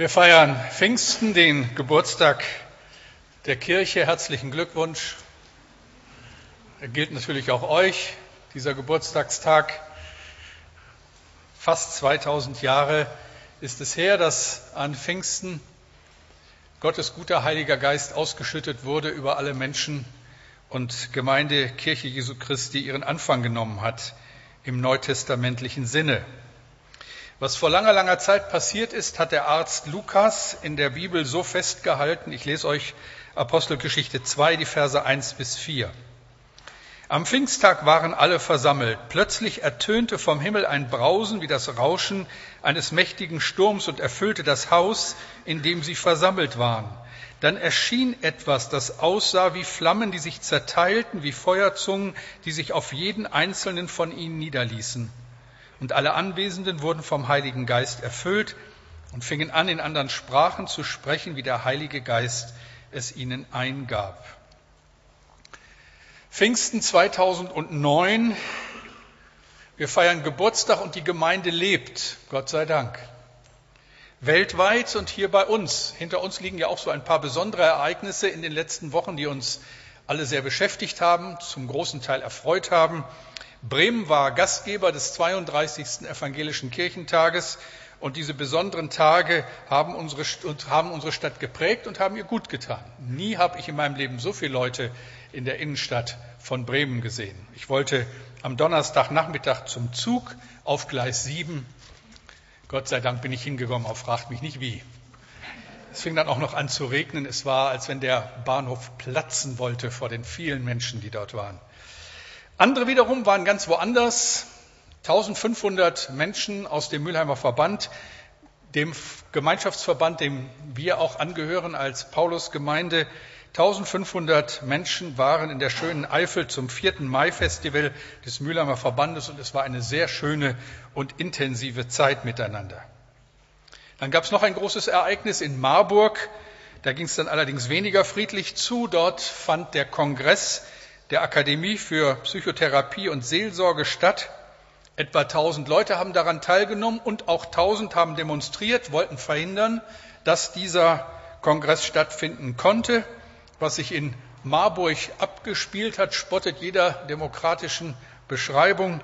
Wir feiern Pfingsten, den Geburtstag der Kirche. Herzlichen Glückwunsch. Er gilt natürlich auch euch, dieser Geburtstagstag. Fast 2000 Jahre ist es her, dass an Pfingsten Gottes guter Heiliger Geist ausgeschüttet wurde über alle Menschen und Gemeinde Kirche Jesu Christi ihren Anfang genommen hat im neutestamentlichen Sinne. Was vor langer, langer Zeit passiert ist, hat der Arzt Lukas in der Bibel so festgehalten. Ich lese euch Apostelgeschichte 2, die Verse 1 bis 4. Am Pfingsttag waren alle versammelt. Plötzlich ertönte vom Himmel ein Brausen wie das Rauschen eines mächtigen Sturms und erfüllte das Haus, in dem sie versammelt waren. Dann erschien etwas, das aussah wie Flammen, die sich zerteilten, wie Feuerzungen, die sich auf jeden einzelnen von ihnen niederließen. Und alle Anwesenden wurden vom Heiligen Geist erfüllt und fingen an, in anderen Sprachen zu sprechen, wie der Heilige Geist es ihnen eingab. Pfingsten 2009. Wir feiern Geburtstag und die Gemeinde lebt, Gott sei Dank. Weltweit und hier bei uns. Hinter uns liegen ja auch so ein paar besondere Ereignisse in den letzten Wochen, die uns alle sehr beschäftigt haben, zum großen Teil erfreut haben. Bremen war Gastgeber des 32. Evangelischen Kirchentages und diese besonderen Tage haben unsere, haben unsere Stadt geprägt und haben ihr gut getan. Nie habe ich in meinem Leben so viele Leute in der Innenstadt von Bremen gesehen. Ich wollte am Donnerstagnachmittag zum Zug auf Gleis 7. Gott sei Dank bin ich hingekommen, auch fragt mich nicht wie. Es fing dann auch noch an zu regnen. Es war, als wenn der Bahnhof platzen wollte vor den vielen Menschen, die dort waren. Andere wiederum waren ganz woanders. 1500 Menschen aus dem Mülheimer Verband, dem Gemeinschaftsverband, dem wir auch angehören als Paulusgemeinde. 1500 Menschen waren in der schönen Eifel zum vierten Mai-Festival des Mülheimer Verbandes und es war eine sehr schöne und intensive Zeit miteinander. Dann gab es noch ein großes Ereignis in Marburg. Da ging es dann allerdings weniger friedlich zu. Dort fand der Kongress der Akademie für Psychotherapie und Seelsorge statt. Etwa 1000 Leute haben daran teilgenommen und auch 1000 haben demonstriert, wollten verhindern, dass dieser Kongress stattfinden konnte. Was sich in Marburg abgespielt hat, spottet jeder demokratischen Beschreibung.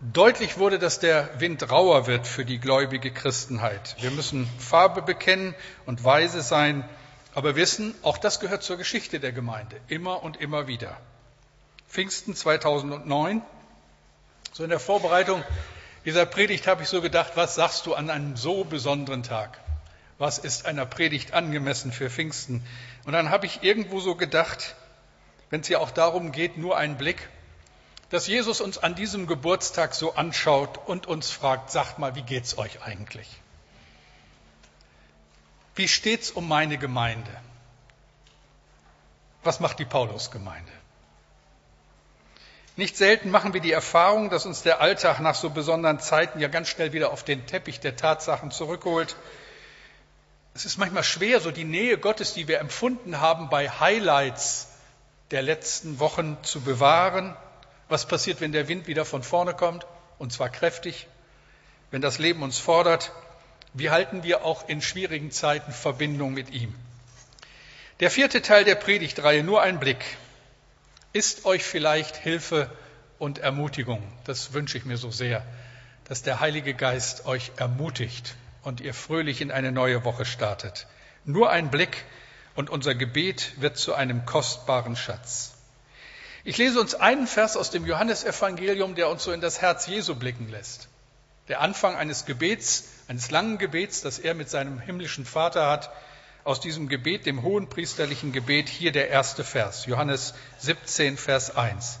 Deutlich wurde, dass der Wind rauer wird für die gläubige Christenheit. Wir müssen Farbe bekennen und weise sein, aber wissen, auch das gehört zur Geschichte der Gemeinde, immer und immer wieder. Pfingsten 2009. So in der Vorbereitung dieser Predigt habe ich so gedacht, was sagst du an einem so besonderen Tag? Was ist einer Predigt angemessen für Pfingsten? Und dann habe ich irgendwo so gedacht, wenn es ja auch darum geht, nur einen Blick, dass Jesus uns an diesem Geburtstag so anschaut und uns fragt, sagt mal, wie geht's euch eigentlich? Wie steht's um meine Gemeinde? Was macht die Paulusgemeinde? Nicht selten machen wir die Erfahrung, dass uns der Alltag nach so besonderen Zeiten ja ganz schnell wieder auf den Teppich der Tatsachen zurückholt. Es ist manchmal schwer, so die Nähe Gottes, die wir empfunden haben, bei Highlights der letzten Wochen zu bewahren. Was passiert, wenn der Wind wieder von vorne kommt, und zwar kräftig, wenn das Leben uns fordert? Wie halten wir auch in schwierigen Zeiten Verbindung mit ihm? Der vierte Teil der Predigtreihe, nur ein Blick ist euch vielleicht Hilfe und Ermutigung. Das wünsche ich mir so sehr, dass der Heilige Geist euch ermutigt und ihr fröhlich in eine neue Woche startet. Nur ein Blick und unser Gebet wird zu einem kostbaren Schatz. Ich lese uns einen Vers aus dem Johannesevangelium, der uns so in das Herz Jesu blicken lässt. Der Anfang eines Gebets, eines langen Gebets, das er mit seinem himmlischen Vater hat, aus diesem Gebet, dem hohen priesterlichen Gebet, hier der erste Vers, Johannes 17, Vers 1.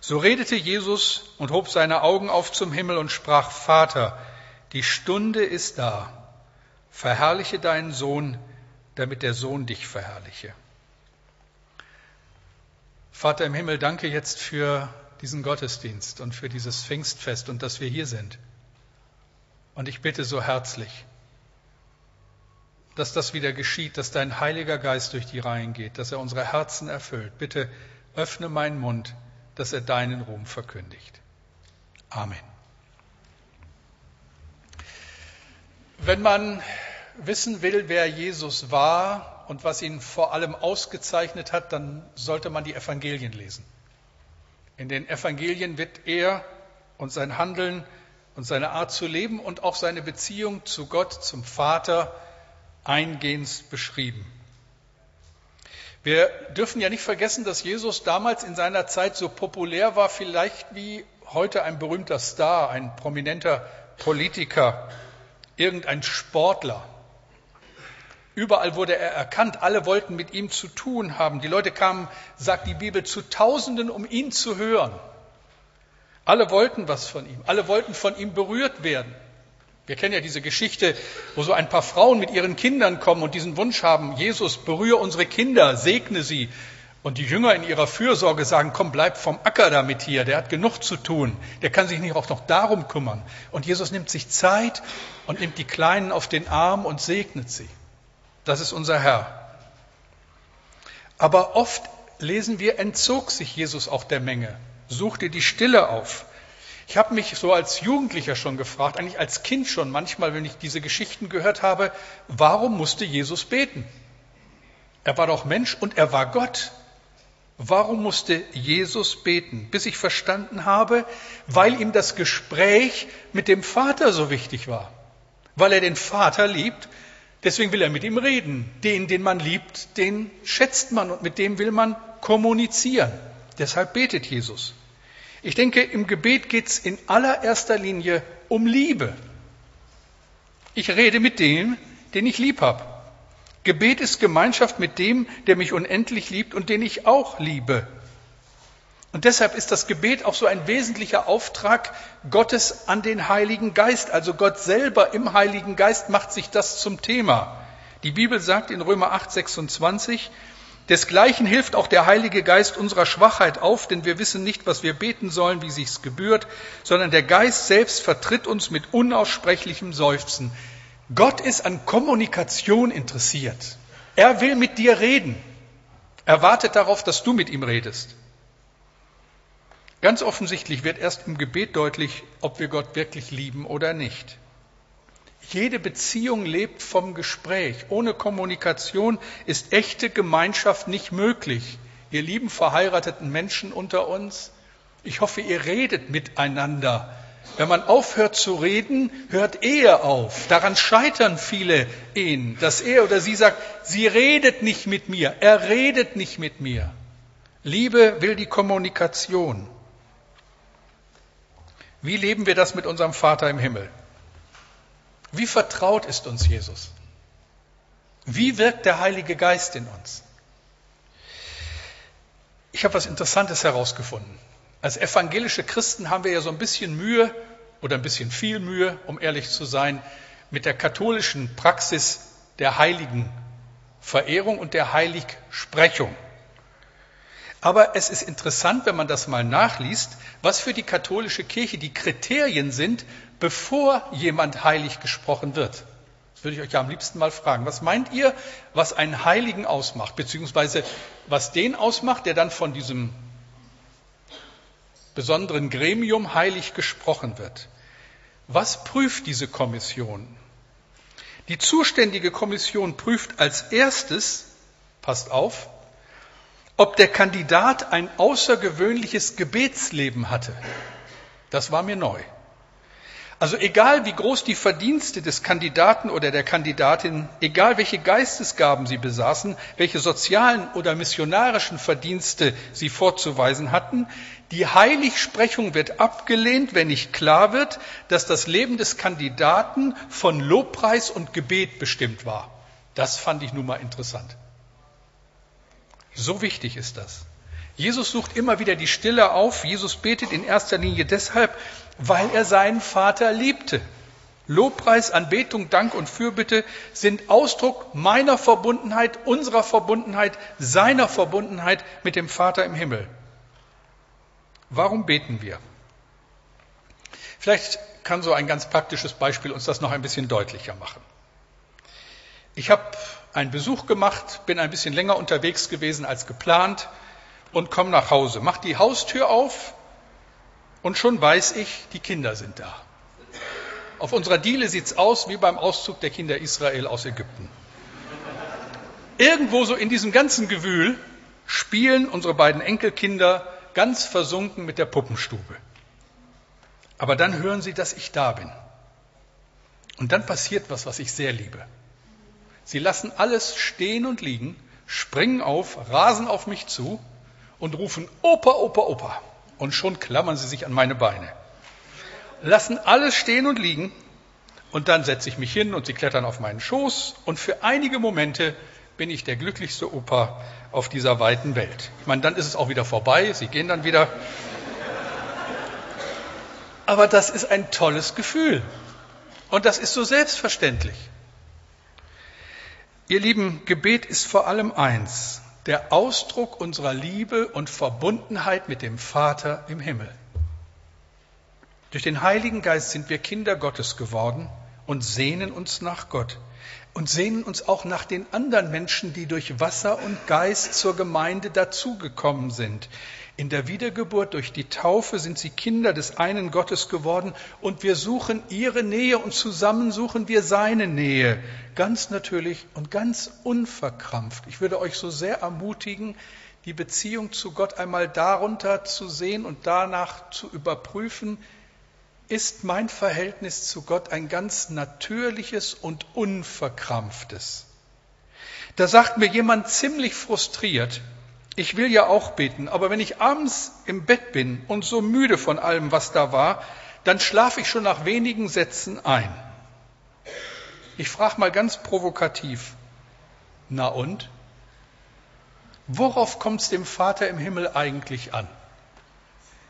So redete Jesus und hob seine Augen auf zum Himmel und sprach, Vater, die Stunde ist da, verherrliche deinen Sohn, damit der Sohn dich verherrliche. Vater im Himmel, danke jetzt für diesen Gottesdienst und für dieses Pfingstfest und dass wir hier sind. Und ich bitte so herzlich, dass das wieder geschieht, dass dein Heiliger Geist durch die Reihen geht, dass er unsere Herzen erfüllt. Bitte öffne meinen Mund, dass er deinen Ruhm verkündigt. Amen. Wenn man wissen will, wer Jesus war und was ihn vor allem ausgezeichnet hat, dann sollte man die Evangelien lesen. In den Evangelien wird er und sein Handeln und seine Art zu leben und auch seine Beziehung zu Gott, zum Vater eingehend beschrieben. Wir dürfen ja nicht vergessen, dass Jesus damals in seiner Zeit so populär war, vielleicht wie heute ein berühmter Star, ein prominenter Politiker, irgendein Sportler. Überall wurde er erkannt, alle wollten mit ihm zu tun haben. Die Leute kamen, sagt die Bibel, zu Tausenden, um ihn zu hören. Alle wollten was von ihm, alle wollten von ihm berührt werden. Wir kennen ja diese Geschichte, wo so ein paar Frauen mit ihren Kindern kommen und diesen Wunsch haben, Jesus, berühre unsere Kinder, segne sie. Und die Jünger in ihrer Fürsorge sagen, komm, bleib vom Acker damit hier, der hat genug zu tun, der kann sich nicht auch noch darum kümmern. Und Jesus nimmt sich Zeit und nimmt die Kleinen auf den Arm und segnet sie. Das ist unser Herr. Aber oft lesen wir, entzog sich Jesus auch der Menge such dir die Stille auf. Ich habe mich so als Jugendlicher schon gefragt, eigentlich als Kind schon manchmal, wenn ich diese Geschichten gehört habe, warum musste Jesus beten? Er war doch Mensch und er war Gott. Warum musste Jesus beten? Bis ich verstanden habe, weil ihm das Gespräch mit dem Vater so wichtig war. Weil er den Vater liebt, deswegen will er mit ihm reden. Den, den man liebt, den schätzt man und mit dem will man kommunizieren. Deshalb betet Jesus. Ich denke, im Gebet geht es in allererster Linie um Liebe. Ich rede mit dem, den ich lieb habe. Gebet ist Gemeinschaft mit dem, der mich unendlich liebt und den ich auch liebe. Und deshalb ist das Gebet auch so ein wesentlicher Auftrag Gottes an den Heiligen Geist. Also Gott selber im Heiligen Geist macht sich das zum Thema. Die Bibel sagt in Römer 8, 26, Desgleichen hilft auch der Heilige Geist unserer Schwachheit auf, denn wir wissen nicht, was wir beten sollen, wie sich's gebührt, sondern der Geist selbst vertritt uns mit unaussprechlichem Seufzen. Gott ist an Kommunikation interessiert. Er will mit dir reden. Er wartet darauf, dass du mit ihm redest. Ganz offensichtlich wird erst im Gebet deutlich, ob wir Gott wirklich lieben oder nicht. Jede Beziehung lebt vom Gespräch. Ohne Kommunikation ist echte Gemeinschaft nicht möglich. Ihr lieben verheirateten Menschen unter uns, ich hoffe, ihr redet miteinander. Wenn man aufhört zu reden, hört Ehe auf. Daran scheitern viele Ehen, dass er oder sie sagt, sie redet nicht mit mir, er redet nicht mit mir. Liebe will die Kommunikation. Wie leben wir das mit unserem Vater im Himmel? Wie vertraut ist uns Jesus? Wie wirkt der Heilige Geist in uns? Ich habe was Interessantes herausgefunden. Als evangelische Christen haben wir ja so ein bisschen Mühe oder ein bisschen viel Mühe, um ehrlich zu sein, mit der katholischen Praxis der heiligen Verehrung und der Heiligsprechung. Aber es ist interessant, wenn man das mal nachliest, was für die katholische Kirche die Kriterien sind, bevor jemand heilig gesprochen wird. Das würde ich euch ja am liebsten mal fragen. Was meint ihr, was einen Heiligen ausmacht, beziehungsweise was den ausmacht, der dann von diesem besonderen Gremium heilig gesprochen wird? Was prüft diese Kommission? Die zuständige Kommission prüft als erstes, passt auf, ob der Kandidat ein außergewöhnliches Gebetsleben hatte. Das war mir neu. Also egal wie groß die Verdienste des Kandidaten oder der Kandidatin, egal welche Geistesgaben sie besaßen, welche sozialen oder missionarischen Verdienste sie vorzuweisen hatten, die Heiligsprechung wird abgelehnt, wenn nicht klar wird, dass das Leben des Kandidaten von Lobpreis und Gebet bestimmt war. Das fand ich nun mal interessant. So wichtig ist das. Jesus sucht immer wieder die Stille auf. Jesus betet in erster Linie deshalb, weil er seinen Vater liebte. Lobpreis, Anbetung, Dank und Fürbitte sind Ausdruck meiner Verbundenheit, unserer Verbundenheit, seiner Verbundenheit mit dem Vater im Himmel. Warum beten wir? Vielleicht kann so ein ganz praktisches Beispiel uns das noch ein bisschen deutlicher machen. Ich habe einen Besuch gemacht, bin ein bisschen länger unterwegs gewesen als geplant und komme nach Hause. Mach die Haustür auf und schon weiß ich, die Kinder sind da. Auf unserer Diele sieht es aus wie beim Auszug der Kinder Israel aus Ägypten. Irgendwo so in diesem ganzen Gewühl spielen unsere beiden Enkelkinder ganz versunken mit der Puppenstube. Aber dann hören sie, dass ich da bin. Und dann passiert was, was ich sehr liebe. Sie lassen alles stehen und liegen, springen auf, rasen auf mich zu und rufen Opa, Opa, Opa. Und schon klammern sie sich an meine Beine. Lassen alles stehen und liegen und dann setze ich mich hin und sie klettern auf meinen Schoß und für einige Momente bin ich der glücklichste Opa auf dieser weiten Welt. Ich meine, dann ist es auch wieder vorbei, sie gehen dann wieder. Aber das ist ein tolles Gefühl. Und das ist so selbstverständlich. Ihr Lieben, Gebet ist vor allem eins, der Ausdruck unserer Liebe und Verbundenheit mit dem Vater im Himmel. Durch den Heiligen Geist sind wir Kinder Gottes geworden und sehnen uns nach Gott und sehnen uns auch nach den anderen Menschen, die durch Wasser und Geist zur Gemeinde dazugekommen sind. In der Wiedergeburt durch die Taufe sind sie Kinder des einen Gottes geworden und wir suchen ihre Nähe und zusammen suchen wir seine Nähe. Ganz natürlich und ganz unverkrampft. Ich würde euch so sehr ermutigen, die Beziehung zu Gott einmal darunter zu sehen und danach zu überprüfen, ist mein Verhältnis zu Gott ein ganz natürliches und unverkrampftes. Da sagt mir jemand ziemlich frustriert, ich will ja auch beten, aber wenn ich abends im Bett bin und so müde von allem, was da war, dann schlafe ich schon nach wenigen Sätzen ein. Ich frage mal ganz provokativ, na und? Worauf kommt es dem Vater im Himmel eigentlich an?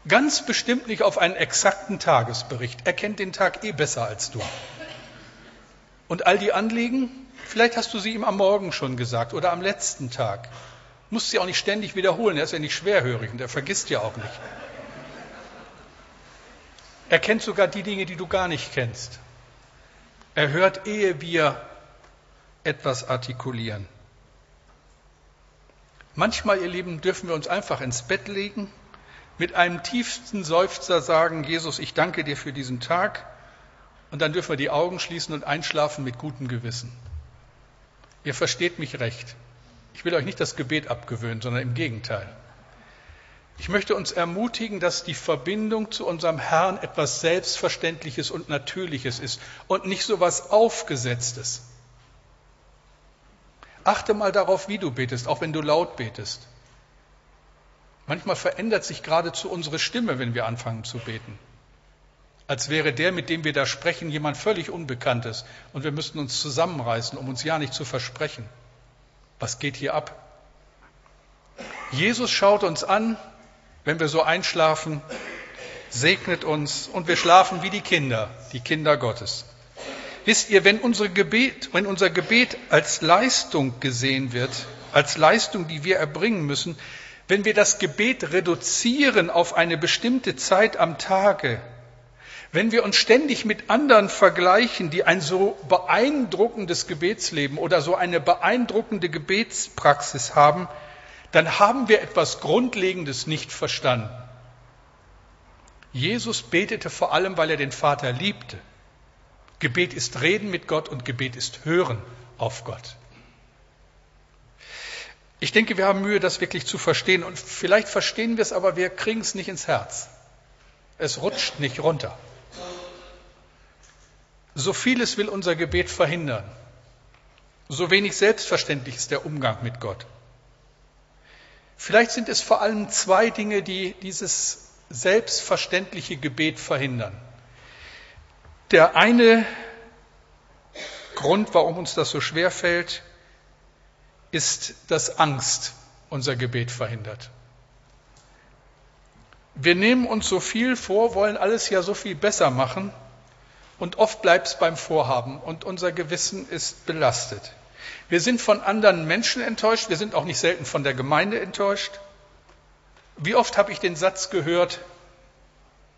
Ganz bestimmt nicht auf einen exakten Tagesbericht. Er kennt den Tag eh besser als du. Und all die Anliegen, vielleicht hast du sie ihm am Morgen schon gesagt oder am letzten Tag. Musst sie auch nicht ständig wiederholen, er ist ja nicht schwerhörig und er vergisst ja auch nicht. Er kennt sogar die Dinge, die du gar nicht kennst. Er hört, ehe wir etwas artikulieren. Manchmal, ihr Lieben, dürfen wir uns einfach ins Bett legen mit einem tiefsten Seufzer sagen, Jesus, ich danke dir für diesen Tag. Und dann dürfen wir die Augen schließen und einschlafen mit gutem Gewissen. Ihr versteht mich recht. Ich will euch nicht das Gebet abgewöhnen, sondern im Gegenteil. Ich möchte uns ermutigen, dass die Verbindung zu unserem Herrn etwas Selbstverständliches und Natürliches ist und nicht so etwas Aufgesetztes. Achte mal darauf, wie du betest, auch wenn du laut betest. Manchmal verändert sich geradezu unsere Stimme, wenn wir anfangen zu beten. Als wäre der, mit dem wir da sprechen, jemand völlig Unbekanntes und wir müssten uns zusammenreißen, um uns ja nicht zu versprechen. Was geht hier ab? Jesus schaut uns an, wenn wir so einschlafen, segnet uns und wir schlafen wie die Kinder, die Kinder Gottes. Wisst ihr, wenn, Gebet, wenn unser Gebet als Leistung gesehen wird, als Leistung, die wir erbringen müssen, wenn wir das Gebet reduzieren auf eine bestimmte Zeit am Tage, wenn wir uns ständig mit anderen vergleichen, die ein so beeindruckendes Gebetsleben oder so eine beeindruckende Gebetspraxis haben, dann haben wir etwas Grundlegendes nicht verstanden. Jesus betete vor allem, weil er den Vater liebte. Gebet ist Reden mit Gott und Gebet ist Hören auf Gott. Ich denke, wir haben Mühe, das wirklich zu verstehen. Und vielleicht verstehen wir es, aber wir kriegen es nicht ins Herz. Es rutscht nicht runter. So vieles will unser Gebet verhindern. So wenig selbstverständlich ist der Umgang mit Gott. Vielleicht sind es vor allem zwei Dinge, die dieses selbstverständliche Gebet verhindern. Der eine Grund, warum uns das so schwer fällt, ist, dass Angst unser Gebet verhindert. Wir nehmen uns so viel vor, wollen alles ja so viel besser machen und oft bleibt es beim Vorhaben und unser Gewissen ist belastet. Wir sind von anderen Menschen enttäuscht, wir sind auch nicht selten von der Gemeinde enttäuscht. Wie oft habe ich den Satz gehört,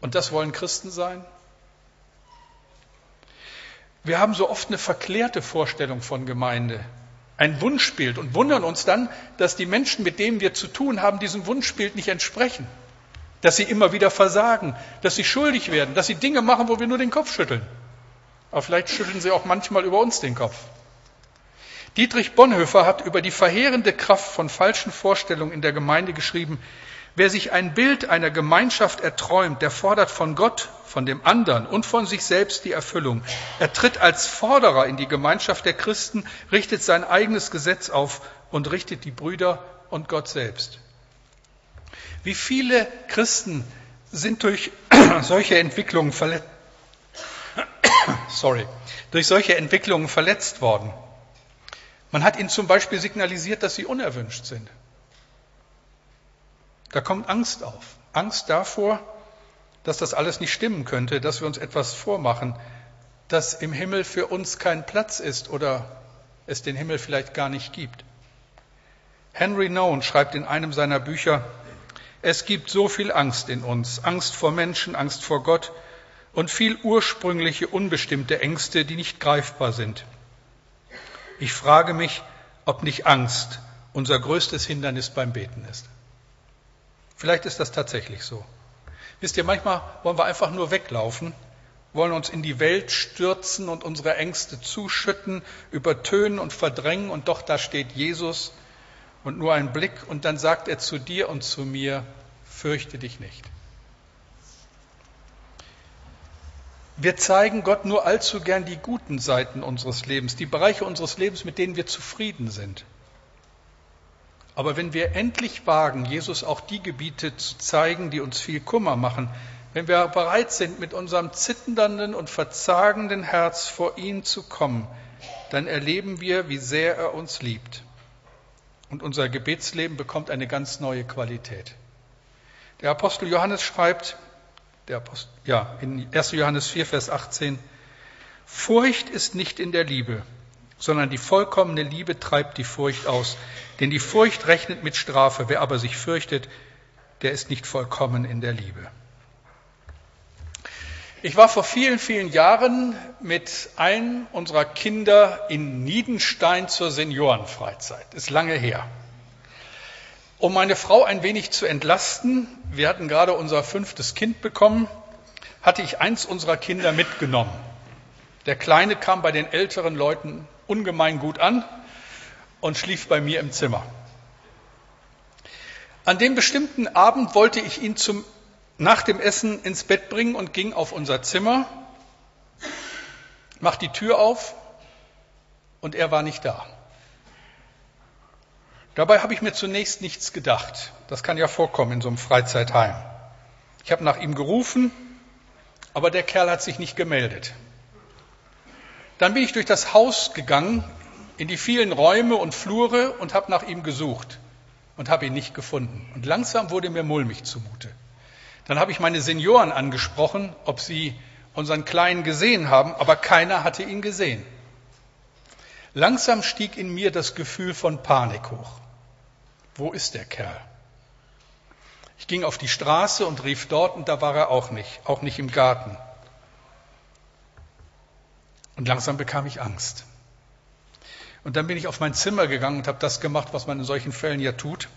und das wollen Christen sein? Wir haben so oft eine verklärte Vorstellung von Gemeinde ein Wunschbild und wundern uns dann, dass die Menschen, mit denen wir zu tun haben, diesem Wunschbild nicht entsprechen. Dass sie immer wieder versagen, dass sie schuldig werden, dass sie Dinge machen, wo wir nur den Kopf schütteln. Aber vielleicht schütteln Sie auch manchmal über uns den Kopf. Dietrich Bonhoeffer hat über die verheerende Kraft von falschen Vorstellungen in der Gemeinde geschrieben, wer sich ein Bild einer Gemeinschaft erträumt, der fordert von Gott, von dem anderen und von sich selbst die Erfüllung. Er tritt als Forderer in die Gemeinschaft der Christen, richtet sein eigenes Gesetz auf und richtet die Brüder und Gott selbst. Wie viele Christen sind durch solche Entwicklungen verletzt, sorry, durch solche Entwicklungen verletzt worden? Man hat ihnen zum Beispiel signalisiert, dass sie unerwünscht sind. Da kommt Angst auf. Angst davor, dass das alles nicht stimmen könnte, dass wir uns etwas vormachen, dass im Himmel für uns kein Platz ist oder es den Himmel vielleicht gar nicht gibt. Henry Nowen schreibt in einem seiner Bücher, es gibt so viel Angst in uns, Angst vor Menschen, Angst vor Gott und viel ursprüngliche, unbestimmte Ängste, die nicht greifbar sind. Ich frage mich, ob nicht Angst unser größtes Hindernis beim Beten ist. Vielleicht ist das tatsächlich so. Wisst ihr, manchmal wollen wir einfach nur weglaufen, wollen uns in die Welt stürzen und unsere Ängste zuschütten, übertönen und verdrängen und doch da steht Jesus und nur ein Blick und dann sagt er zu dir und zu mir, fürchte dich nicht. Wir zeigen Gott nur allzu gern die guten Seiten unseres Lebens, die Bereiche unseres Lebens, mit denen wir zufrieden sind. Aber wenn wir endlich wagen, Jesus auch die Gebiete zu zeigen, die uns viel Kummer machen, wenn wir bereit sind, mit unserem zitternden und verzagenden Herz vor ihn zu kommen, dann erleben wir, wie sehr er uns liebt. Und unser Gebetsleben bekommt eine ganz neue Qualität. Der Apostel Johannes schreibt, der Apostel, ja, in 1. Johannes 4, Vers 18, Furcht ist nicht in der Liebe, sondern die vollkommene Liebe treibt die Furcht aus. Denn die Furcht rechnet mit Strafe. Wer aber sich fürchtet, der ist nicht vollkommen in der Liebe. Ich war vor vielen, vielen Jahren mit einem unserer Kinder in Niedenstein zur Seniorenfreizeit. Ist lange her. Um meine Frau ein wenig zu entlasten, wir hatten gerade unser fünftes Kind bekommen, hatte ich eins unserer Kinder mitgenommen. Der Kleine kam bei den älteren Leuten ungemein gut an und schlief bei mir im Zimmer. An dem bestimmten Abend wollte ich ihn zum, nach dem Essen ins Bett bringen und ging auf unser Zimmer, mach die Tür auf und er war nicht da. Dabei habe ich mir zunächst nichts gedacht. Das kann ja vorkommen in so einem Freizeitheim. Ich habe nach ihm gerufen, aber der Kerl hat sich nicht gemeldet. Dann bin ich durch das Haus gegangen, in die vielen Räume und Flure und habe nach ihm gesucht und habe ihn nicht gefunden. Und langsam wurde mir mulmig zumute. Dann habe ich meine Senioren angesprochen, ob sie unseren Kleinen gesehen haben, aber keiner hatte ihn gesehen. Langsam stieg in mir das Gefühl von Panik hoch. Wo ist der Kerl? Ich ging auf die Straße und rief dort und da war er auch nicht, auch nicht im Garten. Und langsam bekam ich Angst. Und dann bin ich auf mein Zimmer gegangen und habe das gemacht, was man in solchen Fällen ja tut.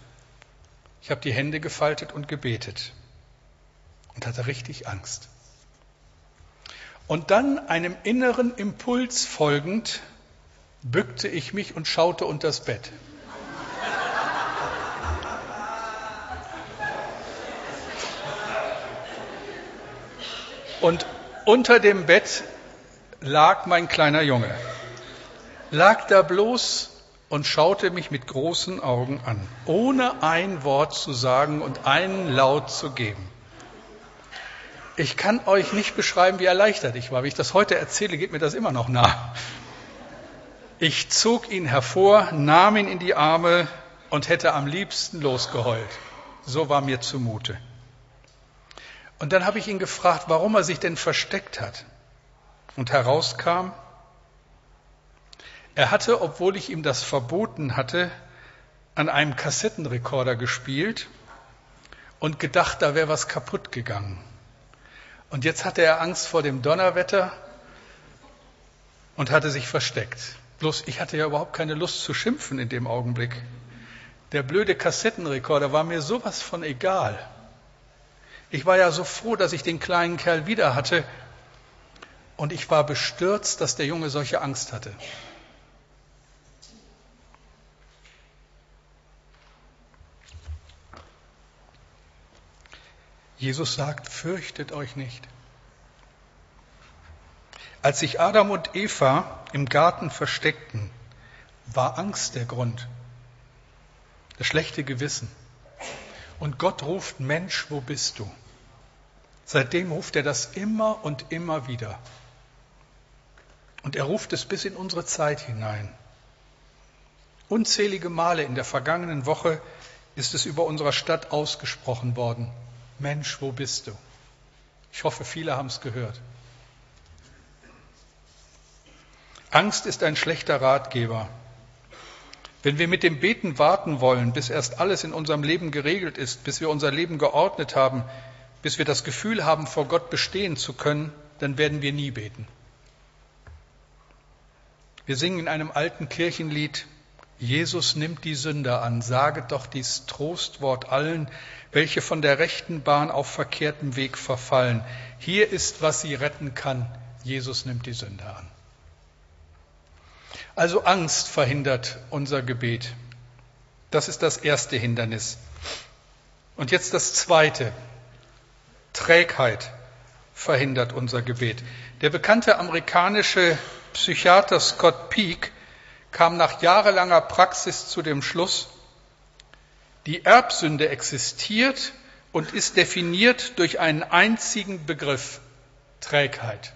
Ich habe die Hände gefaltet und gebetet und hatte richtig Angst. Und dann einem inneren Impuls folgend bückte ich mich und schaute unter das Bett. Und unter dem Bett lag mein kleiner Junge, lag da bloß und schaute mich mit großen Augen an, ohne ein Wort zu sagen und einen Laut zu geben. Ich kann euch nicht beschreiben, wie erleichtert ich war. Wie ich das heute erzähle, geht mir das immer noch nah. Ich zog ihn hervor, nahm ihn in die Arme und hätte am liebsten losgeheult. So war mir zumute. Und dann habe ich ihn gefragt, warum er sich denn versteckt hat. Und herauskam, er hatte, obwohl ich ihm das verboten hatte, an einem Kassettenrekorder gespielt und gedacht, da wäre was kaputt gegangen. Und jetzt hatte er Angst vor dem Donnerwetter und hatte sich versteckt. Bloß ich hatte ja überhaupt keine Lust zu schimpfen in dem Augenblick. Der blöde Kassettenrekorder war mir sowas von egal. Ich war ja so froh, dass ich den kleinen Kerl wieder hatte. Und ich war bestürzt, dass der Junge solche Angst hatte. Jesus sagt, fürchtet euch nicht. Als sich Adam und Eva im Garten versteckten, war Angst der Grund, das schlechte Gewissen. Und Gott ruft, Mensch, wo bist du? Seitdem ruft er das immer und immer wieder. Und er ruft es bis in unsere Zeit hinein. Unzählige Male in der vergangenen Woche ist es über unserer Stadt ausgesprochen worden. Mensch, wo bist du? Ich hoffe, viele haben es gehört. Angst ist ein schlechter Ratgeber. Wenn wir mit dem Beten warten wollen, bis erst alles in unserem Leben geregelt ist, bis wir unser Leben geordnet haben, bis wir das Gefühl haben, vor Gott bestehen zu können, dann werden wir nie beten. Wir singen in einem alten Kirchenlied, Jesus nimmt die Sünder an, saget doch dies Trostwort allen, welche von der rechten Bahn auf verkehrtem Weg verfallen. Hier ist, was sie retten kann. Jesus nimmt die Sünder an. Also Angst verhindert unser Gebet. Das ist das erste Hindernis. Und jetzt das zweite. Trägheit verhindert unser Gebet. Der bekannte amerikanische Psychiater Scott Peake kam nach jahrelanger Praxis zu dem Schluss, die Erbsünde existiert und ist definiert durch einen einzigen Begriff, Trägheit.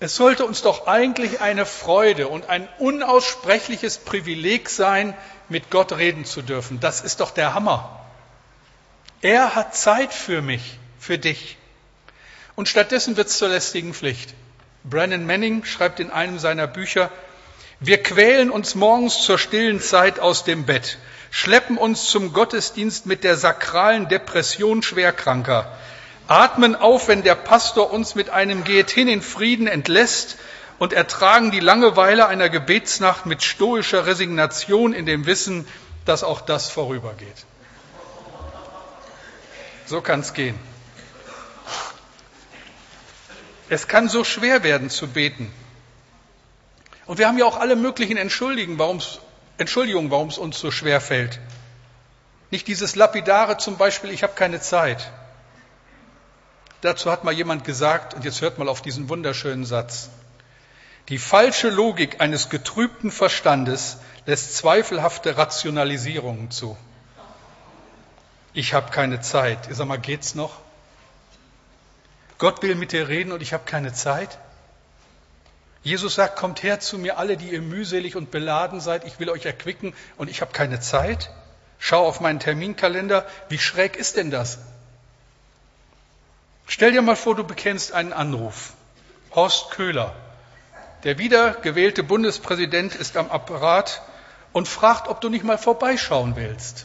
Es sollte uns doch eigentlich eine Freude und ein unaussprechliches Privileg sein, mit Gott reden zu dürfen. Das ist doch der Hammer. Er hat Zeit für mich, für dich. Und stattdessen wird es zur lästigen Pflicht. Brennan Manning schreibt in einem seiner Bücher, wir quälen uns morgens zur stillen Zeit aus dem Bett, schleppen uns zum Gottesdienst mit der sakralen Depression Schwerkranker, atmen auf, wenn der Pastor uns mit einem Geht hin in Frieden entlässt und ertragen die Langeweile einer Gebetsnacht mit stoischer Resignation in dem Wissen, dass auch das vorübergeht. So kann es gehen. Es kann so schwer werden zu beten. Und wir haben ja auch alle möglichen Entschuldigungen, warum es uns so schwer fällt. Nicht dieses Lapidare zum Beispiel, ich habe keine Zeit. Dazu hat mal jemand gesagt, und jetzt hört mal auf diesen wunderschönen Satz. Die falsche Logik eines getrübten Verstandes lässt zweifelhafte Rationalisierungen zu. Ich habe keine Zeit. Ich sag mal, geht's noch? Gott will mit dir reden und ich habe keine Zeit? Jesus sagt, kommt her zu mir alle, die ihr mühselig und beladen seid, ich will euch erquicken und ich habe keine Zeit? Schau auf meinen Terminkalender, wie schräg ist denn das? Stell dir mal vor, du bekennst einen Anruf. Horst Köhler, der wiedergewählte Bundespräsident, ist am Apparat und fragt, ob du nicht mal vorbeischauen willst.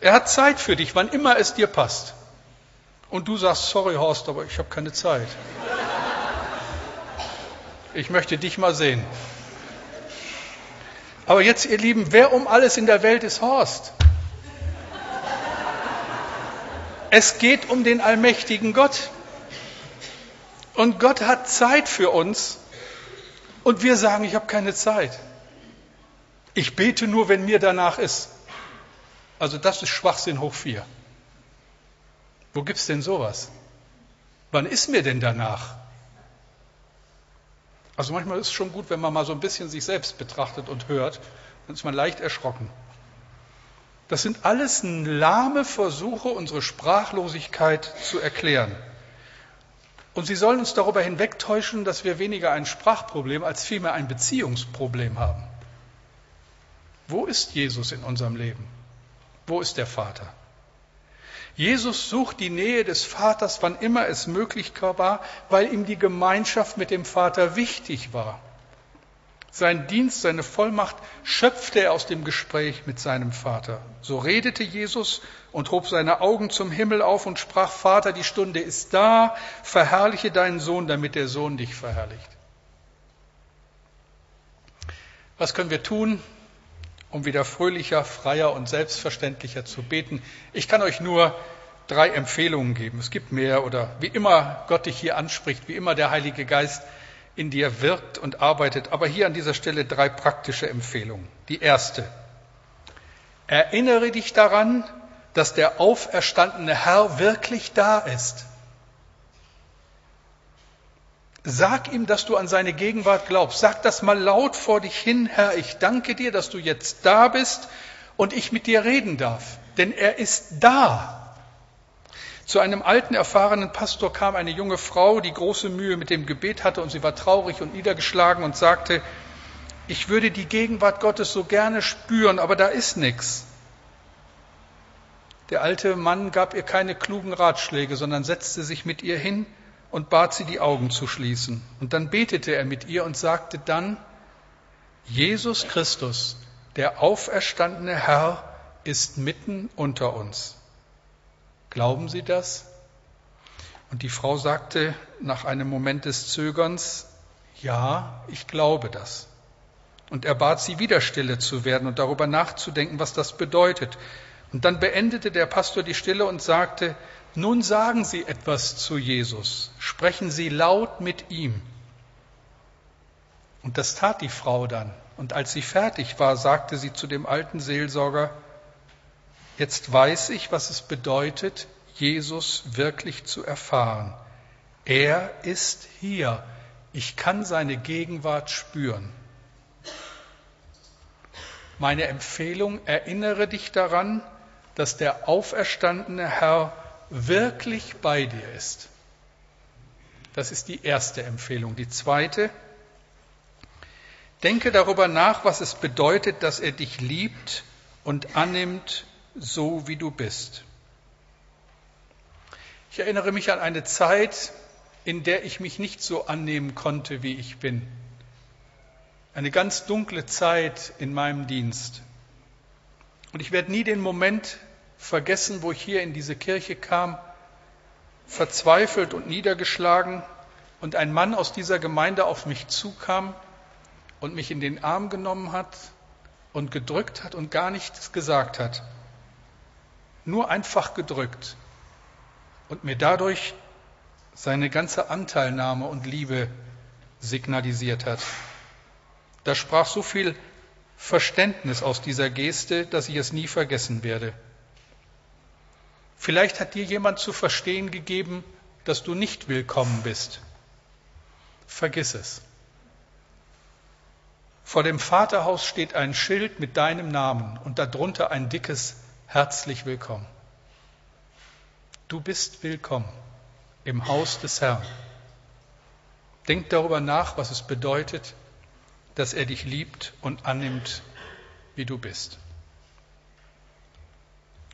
Er hat Zeit für dich, wann immer es dir passt. Und du sagst, sorry Horst, aber ich habe keine Zeit. Ich möchte dich mal sehen. Aber jetzt, ihr Lieben, wer um alles in der Welt ist Horst? Es geht um den allmächtigen Gott. Und Gott hat Zeit für uns. Und wir sagen, ich habe keine Zeit. Ich bete nur, wenn mir danach ist. Also das ist Schwachsinn hoch vier. Wo gibt's denn sowas? Wann ist mir denn danach? Also manchmal ist es schon gut, wenn man mal so ein bisschen sich selbst betrachtet und hört, dann ist man leicht erschrocken. Das sind alles lahme Versuche, unsere Sprachlosigkeit zu erklären. Und sie sollen uns darüber hinwegtäuschen, dass wir weniger ein Sprachproblem als vielmehr ein Beziehungsproblem haben. Wo ist Jesus in unserem Leben? Wo ist der Vater? Jesus sucht die Nähe des Vaters, wann immer es möglich war, weil ihm die Gemeinschaft mit dem Vater wichtig war. Sein Dienst, seine Vollmacht schöpfte er aus dem Gespräch mit seinem Vater. So redete Jesus und hob seine Augen zum Himmel auf und sprach, Vater, die Stunde ist da, verherrliche deinen Sohn, damit der Sohn dich verherrlicht. Was können wir tun, um wieder fröhlicher, freier und selbstverständlicher zu beten? Ich kann euch nur drei Empfehlungen geben. Es gibt mehr oder wie immer Gott dich hier anspricht, wie immer der Heilige Geist in dir wirkt und arbeitet. Aber hier an dieser Stelle drei praktische Empfehlungen. Die erste. Erinnere dich daran, dass der auferstandene Herr wirklich da ist. Sag ihm, dass du an seine Gegenwart glaubst. Sag das mal laut vor dich hin, Herr, ich danke dir, dass du jetzt da bist und ich mit dir reden darf. Denn er ist da. Zu einem alten, erfahrenen Pastor kam eine junge Frau, die große Mühe mit dem Gebet hatte und sie war traurig und niedergeschlagen und sagte, ich würde die Gegenwart Gottes so gerne spüren, aber da ist nichts. Der alte Mann gab ihr keine klugen Ratschläge, sondern setzte sich mit ihr hin und bat sie, die Augen zu schließen. Und dann betete er mit ihr und sagte dann, Jesus Christus, der auferstandene Herr, ist mitten unter uns. Glauben Sie das? Und die Frau sagte nach einem Moment des Zögerns, ja, ich glaube das. Und er bat sie, wieder stille zu werden und darüber nachzudenken, was das bedeutet. Und dann beendete der Pastor die Stille und sagte, nun sagen Sie etwas zu Jesus, sprechen Sie laut mit ihm. Und das tat die Frau dann. Und als sie fertig war, sagte sie zu dem alten Seelsorger, Jetzt weiß ich, was es bedeutet, Jesus wirklich zu erfahren. Er ist hier. Ich kann seine Gegenwart spüren. Meine Empfehlung, erinnere dich daran, dass der auferstandene Herr wirklich bei dir ist. Das ist die erste Empfehlung. Die zweite, denke darüber nach, was es bedeutet, dass er dich liebt und annimmt, so wie du bist. Ich erinnere mich an eine Zeit, in der ich mich nicht so annehmen konnte, wie ich bin. Eine ganz dunkle Zeit in meinem Dienst. Und ich werde nie den Moment vergessen, wo ich hier in diese Kirche kam, verzweifelt und niedergeschlagen und ein Mann aus dieser Gemeinde auf mich zukam und mich in den Arm genommen hat und gedrückt hat und gar nichts gesagt hat nur einfach gedrückt und mir dadurch seine ganze Anteilnahme und Liebe signalisiert hat. Da sprach so viel Verständnis aus dieser Geste, dass ich es nie vergessen werde. Vielleicht hat dir jemand zu verstehen gegeben, dass du nicht willkommen bist. Vergiss es. Vor dem Vaterhaus steht ein Schild mit deinem Namen und darunter ein dickes herzlich willkommen. Du bist willkommen im Haus des Herrn. Denk darüber nach, was es bedeutet, dass er dich liebt und annimmt, wie du bist.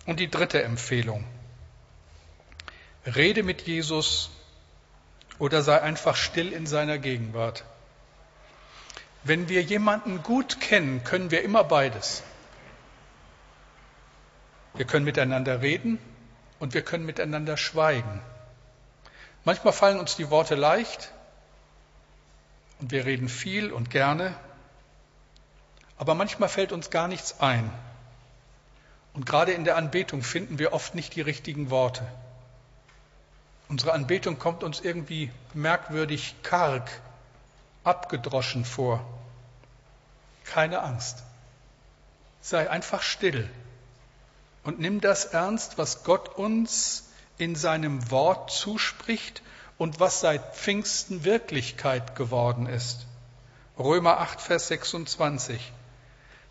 Und die dritte Empfehlung. Rede mit Jesus oder sei einfach still in seiner Gegenwart. Wenn wir jemanden gut kennen, können wir immer beides. Wir können miteinander reden und wir können miteinander schweigen. Manchmal fallen uns die Worte leicht und wir reden viel und gerne, aber manchmal fällt uns gar nichts ein. Und gerade in der Anbetung finden wir oft nicht die richtigen Worte. Unsere Anbetung kommt uns irgendwie merkwürdig karg, abgedroschen vor. Keine Angst. Sei einfach still und nimm das ernst, was Gott uns in seinem Wort zuspricht und was seit Pfingsten Wirklichkeit geworden ist. Römer 8, Vers 26.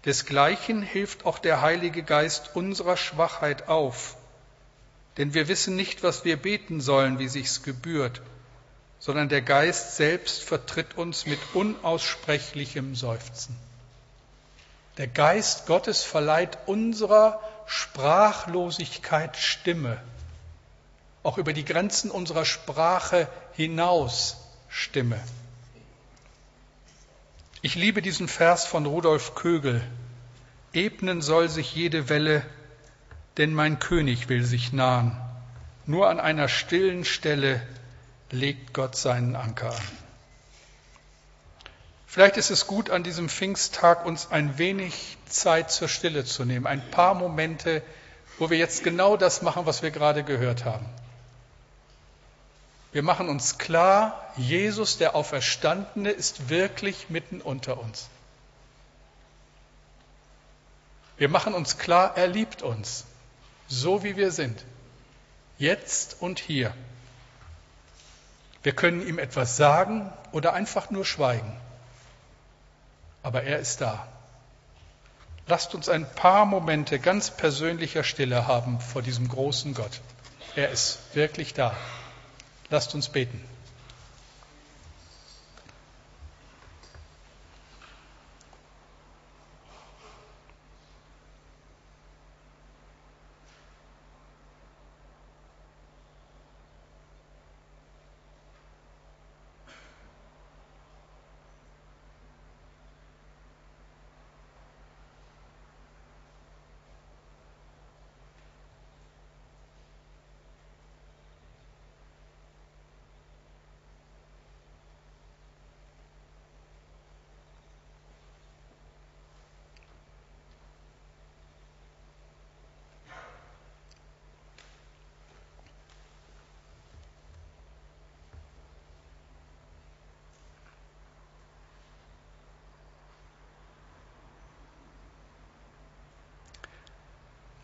Desgleichen hilft auch der Heilige Geist unserer Schwachheit auf, denn wir wissen nicht, was wir beten sollen, wie sich's gebührt, sondern der Geist selbst vertritt uns mit unaussprechlichem Seufzen. Der Geist Gottes verleiht unserer Sprachlosigkeit Stimme, auch über die Grenzen unserer Sprache hinaus Stimme. Ich liebe diesen Vers von Rudolf Kögel. Ebnen soll sich jede Welle, denn mein König will sich nahen. Nur an einer stillen Stelle legt Gott seinen Anker an. Vielleicht ist es gut, an diesem Pfingsttag uns ein wenig Zeit zur Stille zu nehmen, ein paar Momente wo wir jetzt genau das machen, was wir gerade gehört haben. Wir machen uns klar, Jesus, der Auferstandene, ist wirklich mitten unter uns. Wir machen uns klar, er liebt uns, so wie wir sind, jetzt und hier. Wir können ihm etwas sagen oder einfach nur schweigen, aber er ist da. Lasst uns ein paar Momente ganz persönlicher Stille haben vor diesem großen Gott. Er ist wirklich da. Lasst uns beten.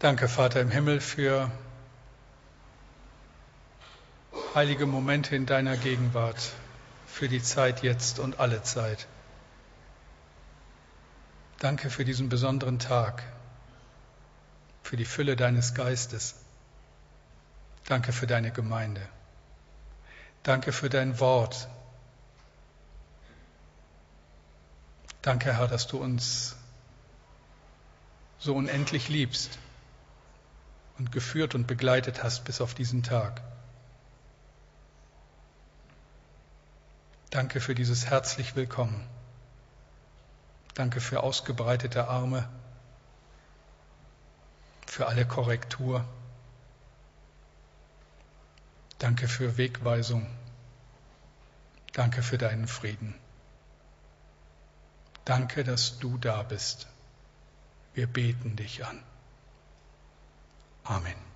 Danke, Vater im Himmel, für heilige Momente in deiner Gegenwart, für die Zeit jetzt und alle Zeit. Danke für diesen besonderen Tag, für die Fülle deines Geistes. Danke für deine Gemeinde. Danke für dein Wort. Danke, Herr, dass du uns so unendlich liebst und geführt und begleitet hast bis auf diesen Tag. Danke für dieses herzlich Willkommen. Danke für ausgebreitete Arme, für alle Korrektur. Danke für Wegweisung. Danke für deinen Frieden. Danke, dass du da bist. Wir beten dich an. Amen.